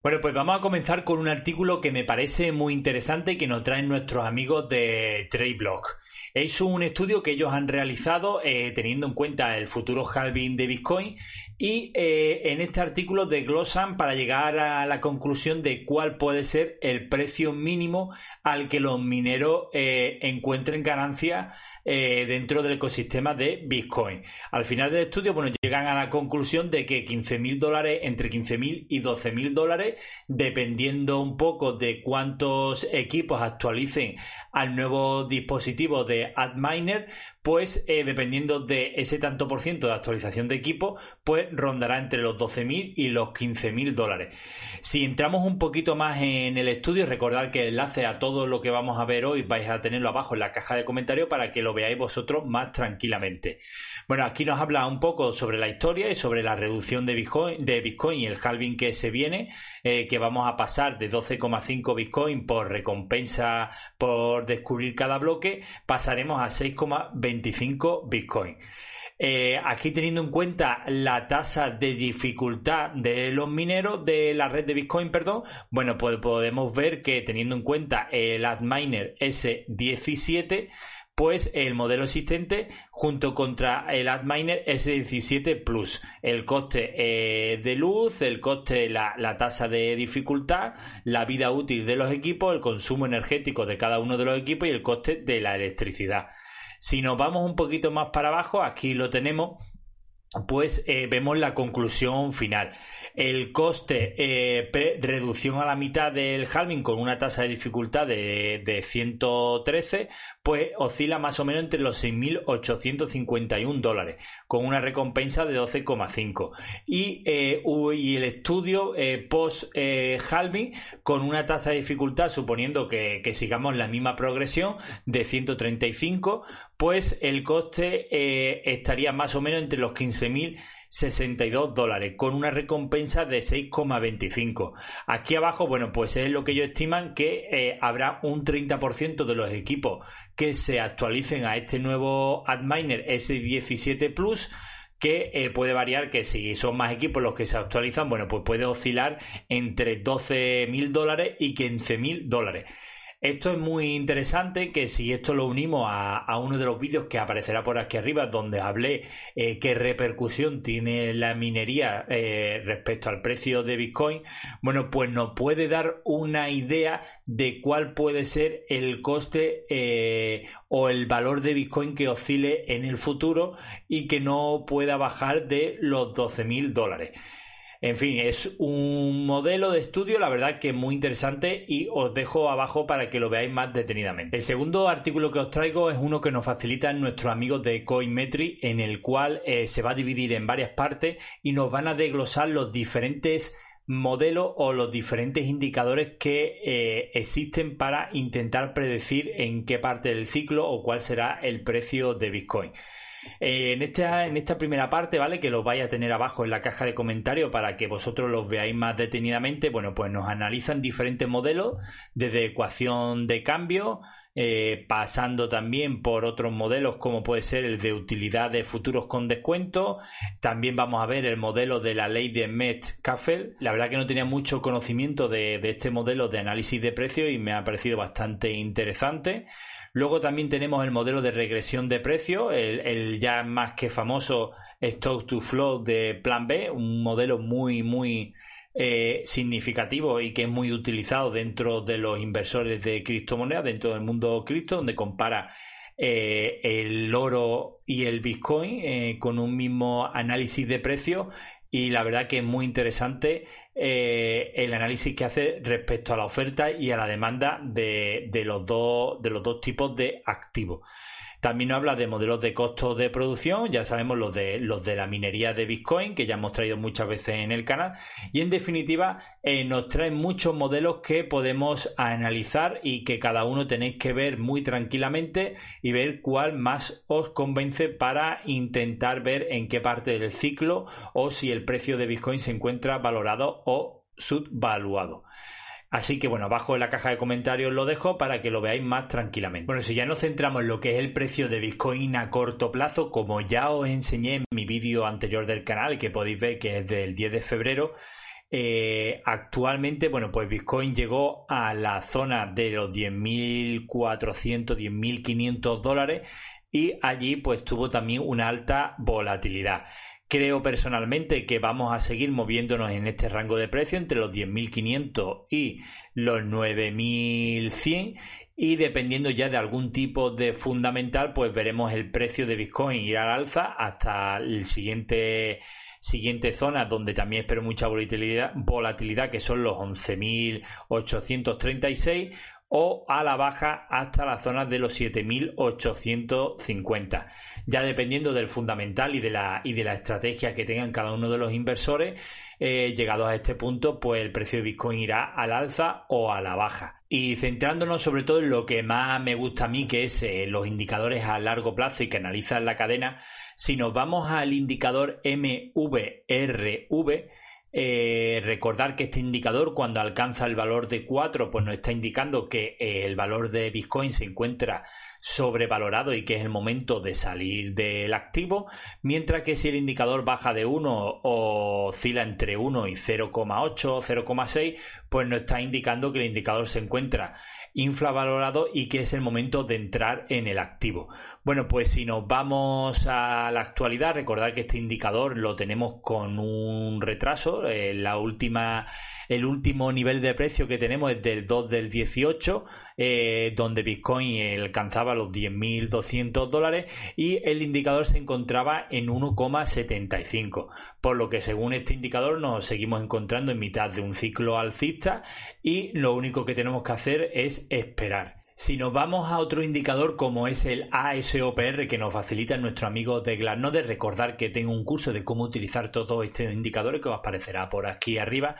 Bueno, pues vamos a comenzar con un artículo que me parece muy interesante que nos traen nuestros amigos de TradeBlock. Es un estudio que ellos han realizado eh, teniendo en cuenta el futuro halving de Bitcoin y eh, en este artículo desglosan para llegar a la conclusión de cuál puede ser el precio mínimo al que los mineros eh, encuentren ganancia eh, dentro del ecosistema de Bitcoin. Al final del estudio, bueno, llegan a la conclusión de que 15.000 dólares, entre 15.000 y 12.000 dólares, dependiendo un poco de cuántos equipos actualicen al nuevo dispositivo de AdMiner, pues eh, dependiendo de ese tanto por ciento de actualización de equipo, pues rondará entre los 12.000 y los 15.000 dólares. Si entramos un poquito más en el estudio, recordad que el enlace a todo lo que vamos a ver hoy vais a tenerlo abajo en la caja de comentarios para que lo veáis vosotros más tranquilamente. Bueno, aquí nos habla un poco sobre la historia y sobre la reducción de Bitcoin, de Bitcoin y el halving que se viene, eh, que vamos a pasar de 12,5 Bitcoin por recompensa por descubrir cada bloque, pasaremos a 6,20 25 Bitcoin. Eh, aquí teniendo en cuenta la tasa de dificultad de los mineros de la red de Bitcoin, perdón, bueno, pues podemos ver que teniendo en cuenta el Adminer S17, pues el modelo existente junto contra el Adminer S17 Plus. El coste eh, de luz, el coste, la, la, tasa de dificultad, la vida útil de los equipos, el consumo energético de cada uno de los equipos y el coste de la electricidad. Si nos vamos un poquito más para abajo, aquí lo tenemos pues eh, vemos la conclusión final. El coste eh, reducción a la mitad del halving con una tasa de dificultad de, de 113, pues oscila más o menos entre los 6.851 dólares, con una recompensa de 12,5. Y, eh, y, el estudio post halving con una tasa de dificultad, suponiendo que, que sigamos la misma progresión, de 135, pues el coste eh, estaría más o menos entre los 15.062 dólares, con una recompensa de 6,25. Aquí abajo, bueno, pues es lo que ellos estiman que eh, habrá un 30% de los equipos que se actualicen a este nuevo Adminer S17 Plus que eh, puede variar que si son más equipos los que se actualizan, bueno, pues puede oscilar entre 12.000 dólares y 15.000 dólares. Esto es muy interesante que si esto lo unimos a, uno de los vídeos que aparecerá por aquí arriba, donde hablé eh, qué repercusión tiene la minería eh, respecto al precio de Bitcoin, bueno, pues nos puede dar una idea de cuál puede ser el coste eh, o el valor de Bitcoin que oscile en el futuro y que no pueda bajar de los 12 mil dólares. En fin, es un modelo de estudio, la verdad que muy interesante y os dejo abajo para que lo veáis más detenidamente. El segundo artículo que os traigo es uno que nos facilitan nuestros amigos de Coinmetry, en el cual eh, se va a dividir en varias partes y nos van a desglosar los diferentes modelos o los diferentes indicadores que eh, existen para intentar predecir en qué parte del ciclo o cuál será el precio de Bitcoin. Eh, en, esta, en esta primera parte, ¿vale? Que lo vais a tener abajo en la caja de comentarios para que vosotros los veáis más detenidamente. Bueno, pues nos analizan diferentes modelos, desde ecuación de cambio, eh, pasando también por otros modelos como puede ser el de utilidad de futuros con descuento. También vamos a ver el modelo de la ley de Metcalfe. La verdad que no tenía mucho conocimiento de, de este modelo de análisis de precios y me ha parecido bastante interesante. Luego también tenemos el modelo de regresión de precio, el, ya más que famoso Stock to Flow de Plan B, un modelo muy, muy eh, significativo y que es muy utilizado dentro de los inversores de criptomonedas, dentro del mundo cripto, donde compara eh, el oro y el Bitcoin eh, con un mismo análisis de precio. Y la verdad que es muy interesante eh, el análisis que hace respecto a la oferta y a la demanda de, los, dos, de los dos tipos de activos. También nos habla de modelos de costos de producción, ya sabemos los de, los de la minería de Bitcoin, que ya hemos traído muchas veces en el canal. Y en definitiva, eh, nos trae muchos modelos que podemos analizar y que cada uno tenéis que ver muy tranquilamente y ver cuál más os convence para intentar ver en qué parte del ciclo o si el precio de Bitcoin se encuentra valorado o subvaluado. Así que bueno, abajo en la caja de comentarios lo dejo para que lo veáis más tranquilamente. Bueno, si ya nos centramos en lo que es el precio de Bitcoin a corto plazo, como ya os enseñé en mi vídeo anterior del canal, que podéis ver que es del 10 de febrero, eh, actualmente, bueno, pues Bitcoin llegó a la zona de los 10.400, 10.500 dólares y allí pues tuvo también una alta volatilidad. Creo personalmente que vamos a seguir moviéndonos en este rango de precio entre los 10.500 y los 9.100 y dependiendo ya de algún tipo de fundamental pues veremos el precio de Bitcoin ir al alza hasta el siguiente siguiente zona donde también espero mucha volatilidad, volatilidad que son los 11.836 o a la baja hasta la zona de los 7.850. Ya dependiendo del fundamental y de, la, y de la estrategia que tengan cada uno de los inversores, eh, llegados a este punto, pues el precio de Bitcoin irá al alza o a la baja. Y centrándonos sobre todo en lo que más me gusta a mí, que es eh, los indicadores a largo plazo y que analizan la cadena, si nos vamos al indicador MVRV, eh, recordar que este indicador cuando alcanza el valor de 4 pues nos está indicando que eh, el valor de Bitcoin se encuentra sobrevalorado y que es el momento de salir del activo, mientras que si el indicador baja de 1 o oscila entre 1 y 0,8 o 0,6 pues nos está indicando que el indicador se encuentra infravalorado y que es el momento de entrar en el activo. Bueno, pues si nos vamos a la actualidad, recordar que este indicador lo tenemos con un retraso. Eh, la última, el último nivel de precio que tenemos es del 2 del 18, eh, donde Bitcoin alcanzaba los 10.200 dólares y el indicador se encontraba en 1,75. Por lo que según este indicador nos seguimos encontrando en mitad de un ciclo alcista y lo único que tenemos que hacer es esperar. Si nos vamos a otro indicador como es el ASOPR que nos facilita nuestro amigo de Glassnode, recordar que tengo un curso de cómo utilizar todos estos indicadores que os aparecerá por aquí arriba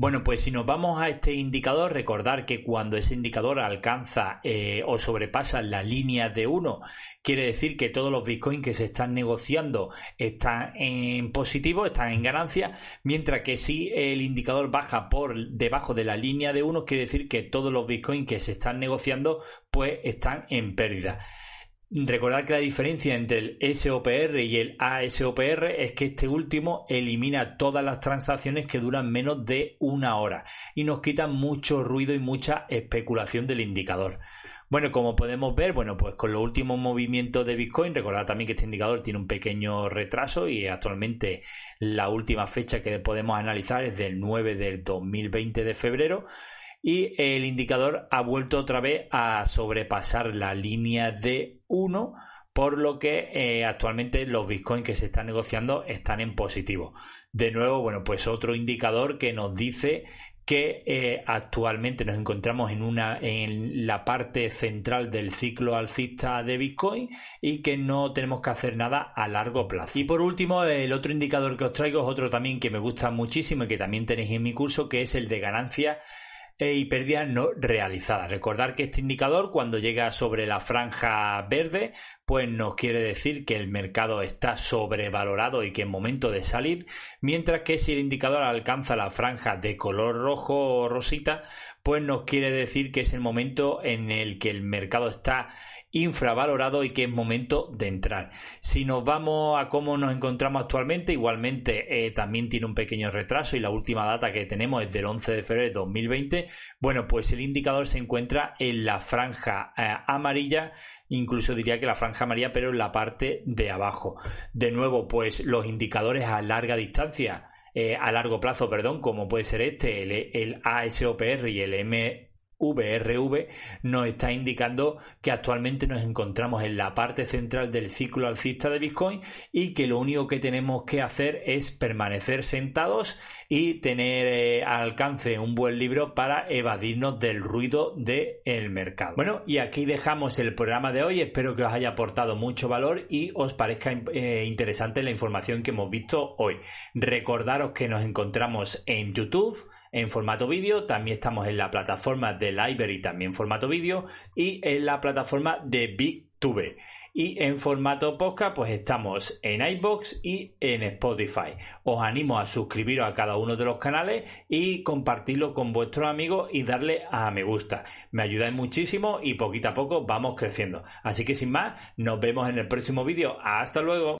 bueno, pues si nos vamos a este indicador, recordar que cuando ese indicador alcanza eh, o sobrepasa la línea de 1, quiere decir que todos los bitcoins que se están negociando están en positivo, están en ganancia, mientras que si el indicador baja por debajo de la línea de 1, quiere decir que todos los bitcoins que se están negociando pues están en pérdida. Recordar que la diferencia entre el SOPR y el ASOPR es que este último elimina todas las transacciones que duran menos de una hora y nos quita mucho ruido y mucha especulación del indicador. Bueno, como podemos ver, bueno, pues con los últimos movimientos de Bitcoin, recordar también que este indicador tiene un pequeño retraso y actualmente la última fecha que podemos analizar es del 9 del 2020 de febrero y el indicador ha vuelto otra vez a sobrepasar la línea de 1 por lo que eh, actualmente los bitcoins que se están negociando están en positivo. De nuevo, bueno, pues otro indicador que nos dice que eh, actualmente nos encontramos en una en la parte central del ciclo alcista de Bitcoin y que no tenemos que hacer nada a largo plazo. Y por último, el otro indicador que os traigo es otro también que me gusta muchísimo y que también tenéis en mi curso, que es el de ganancia y pérdida no realizada. Recordar que este indicador cuando llega sobre la franja verde pues nos quiere decir que el mercado está sobrevalorado y que es momento de salir, mientras que si el indicador alcanza la franja de color rojo o rosita, pues nos quiere decir que es el momento en el que el mercado está infravalorado y que es momento de entrar. Si nos vamos a cómo nos encontramos actualmente, igualmente eh, también tiene un pequeño retraso y la última data que tenemos es del 11 de febrero de 2020. Bueno, pues el indicador se encuentra en la franja eh, amarilla incluso diría que la franja amarilla, pero en la parte de abajo. De nuevo, pues los indicadores a larga distancia, eh, a largo plazo, perdón, como puede ser este, el, el ASOPR y el M VRV nos está indicando que actualmente nos encontramos en la parte central del ciclo alcista de Bitcoin y que lo único que tenemos que hacer es permanecer sentados y tener eh, al alcance un buen libro para evadirnos del ruido del mercado. Bueno, y aquí dejamos el programa de hoy. Espero que os haya aportado mucho valor y os parezca eh, interesante la información que hemos visto hoy. Recordaros que nos encontramos en YouTube en formato vídeo, también estamos en la plataforma de Library, también formato vídeo, y en la plataforma de BigTube. Y en formato podcast, pues estamos en iBox y en Spotify. Os animo a suscribiros a cada uno de los canales y compartirlo con vuestros amigos y darle a me gusta. Me ayudáis muchísimo y poquito a poco vamos creciendo. Así que sin más, nos vemos en el próximo vídeo. Hasta luego.